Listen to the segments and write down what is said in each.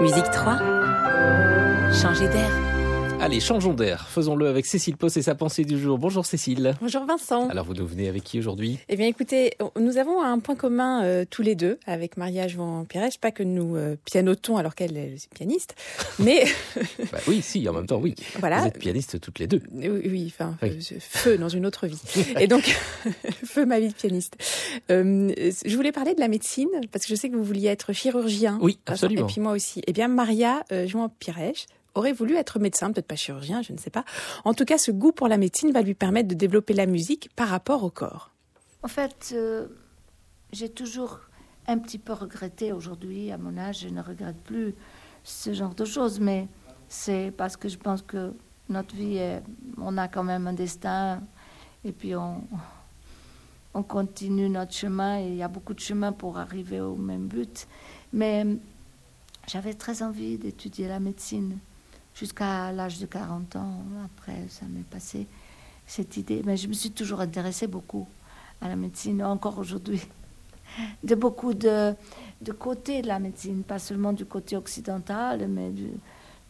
Musique 3. Changer d'air. Allez, changeons d'air. Faisons-le avec Cécile Post et sa pensée du jour. Bonjour Cécile. Bonjour Vincent. Alors vous nous venez avec qui aujourd'hui? Eh bien écoutez, nous avons un point commun euh, tous les deux avec Maria Joan Pires, pas que nous euh, pianotons alors qu'elle est pianiste, mais bah oui, si, en même temps, oui. Voilà. Vous êtes pianistes toutes les deux. Oui, oui enfin, oui. Euh, feu dans une autre vie. et donc, feu ma vie de pianiste. Euh, je voulais parler de la médecine parce que je sais que vous vouliez être chirurgien. Oui, absolument. Et puis moi aussi. Eh bien, Maria euh, Joan Pires aurait voulu être médecin, peut-être pas chirurgien, je ne sais pas. En tout cas, ce goût pour la médecine va lui permettre de développer la musique par rapport au corps. En fait, euh, j'ai toujours un petit peu regretté aujourd'hui, à mon âge, je ne regrette plus ce genre de choses, mais c'est parce que je pense que notre vie, est, on a quand même un destin, et puis on, on continue notre chemin, et il y a beaucoup de chemin pour arriver au même but. Mais j'avais très envie d'étudier la médecine jusqu'à l'âge de 40 ans. Après, ça m'est passé cette idée. Mais je me suis toujours intéressée beaucoup à la médecine, encore aujourd'hui, de beaucoup de, de côtés de la médecine, pas seulement du côté occidental, mais de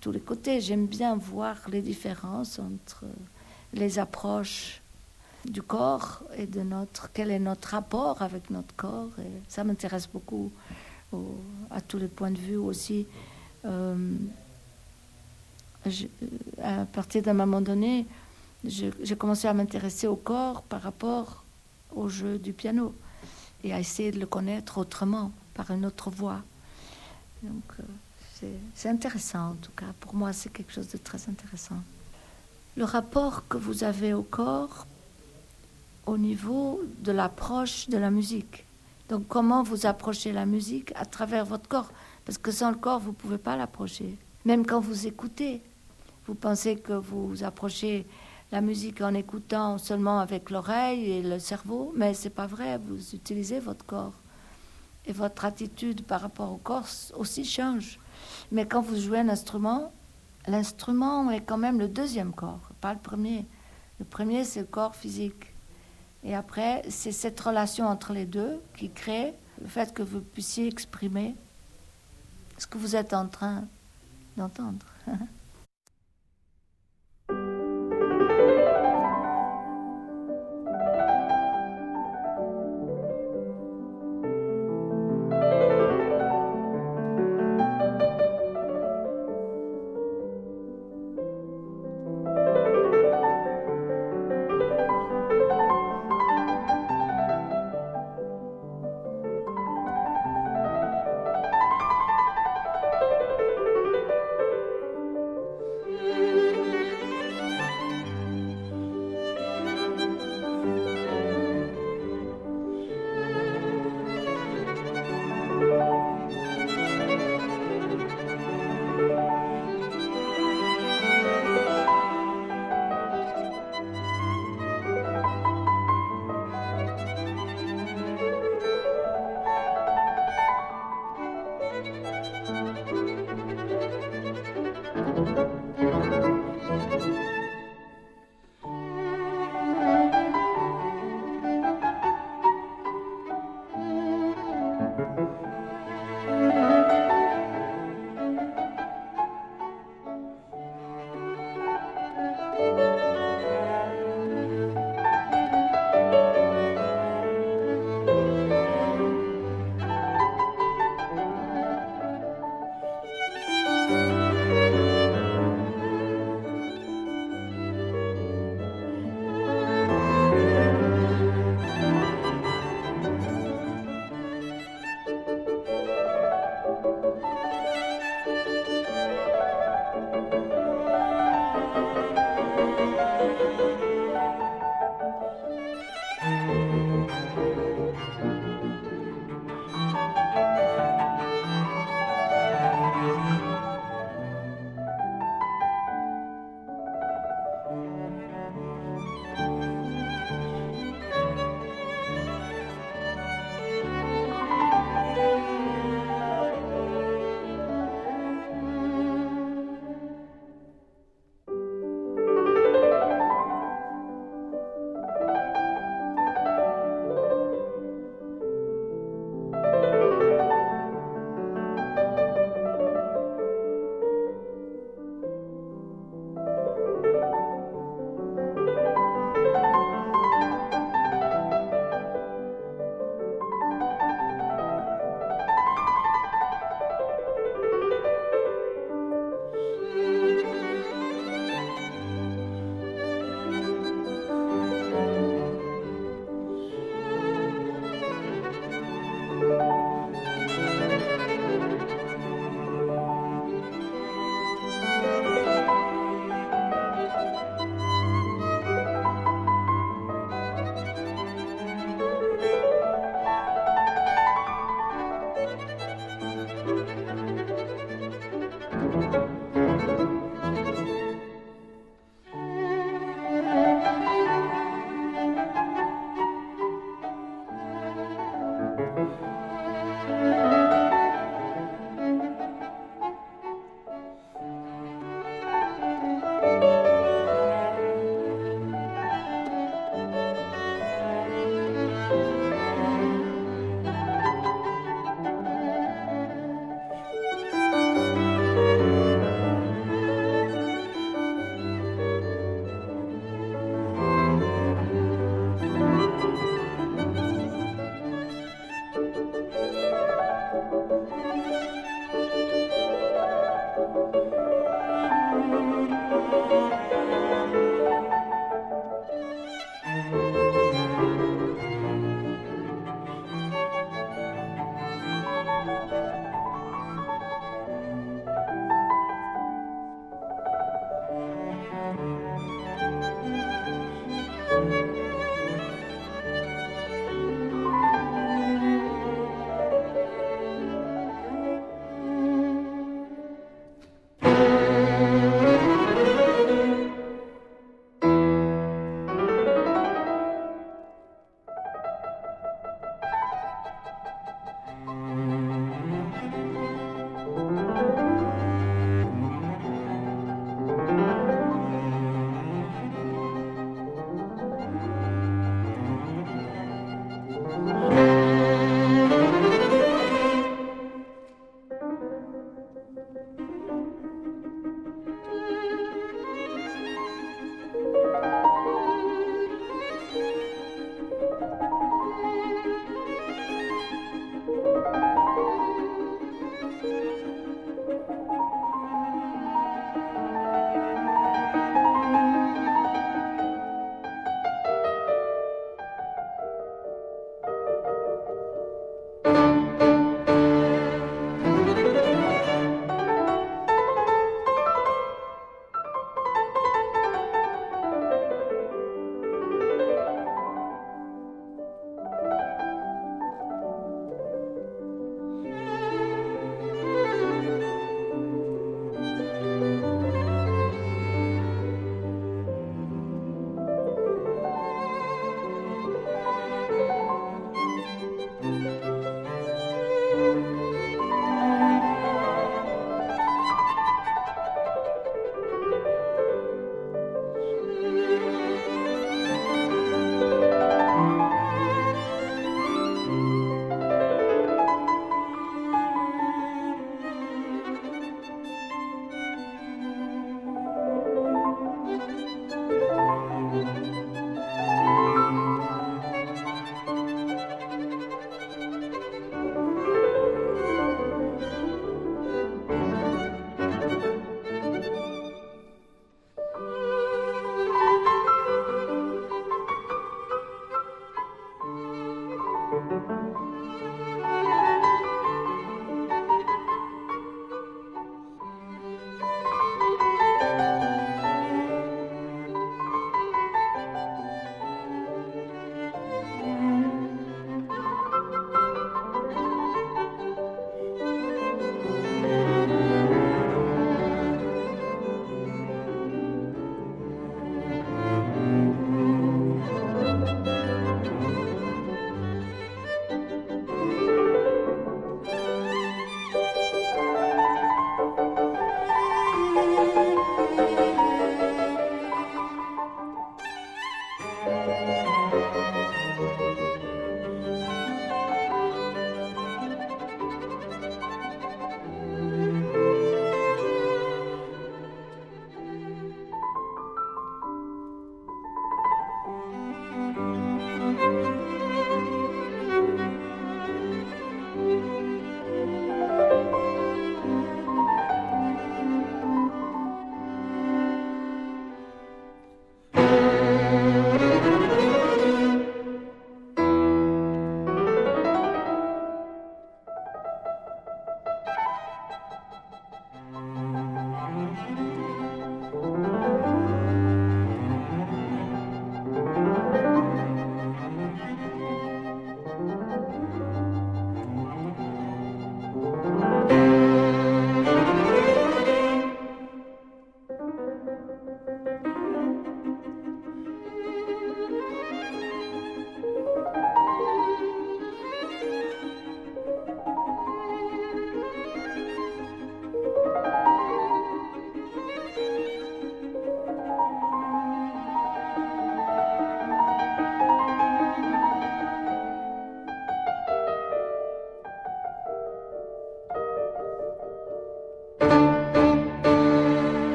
tous les côtés. J'aime bien voir les différences entre les approches du corps et de notre quel est notre rapport avec notre corps. Ça m'intéresse beaucoup au, à tous les points de vue aussi. Euh, je, à partir d'un moment donné, j'ai commencé à m'intéresser au corps par rapport au jeu du piano et à essayer de le connaître autrement, par une autre voie. Donc, euh, c'est intéressant en tout cas. Pour moi, c'est quelque chose de très intéressant. Le rapport que vous avez au corps au niveau de l'approche de la musique. Donc, comment vous approchez la musique à travers votre corps? Parce que sans le corps, vous ne pouvez pas l'approcher. Même quand vous écoutez, vous pensez que vous approchez la musique en écoutant seulement avec l'oreille et le cerveau, mais c'est pas vrai. Vous utilisez votre corps et votre attitude par rapport au corps aussi change. Mais quand vous jouez un instrument, l'instrument est quand même le deuxième corps, pas le premier. Le premier, c'est le corps physique. Et après, c'est cette relation entre les deux qui crée le fait que vous puissiez exprimer ce que vous êtes en train d'entendre.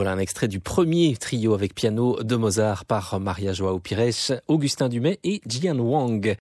Voilà un extrait du premier trio avec piano de Mozart par Maria Joao Pires, Augustin Dumay et Jian Wang.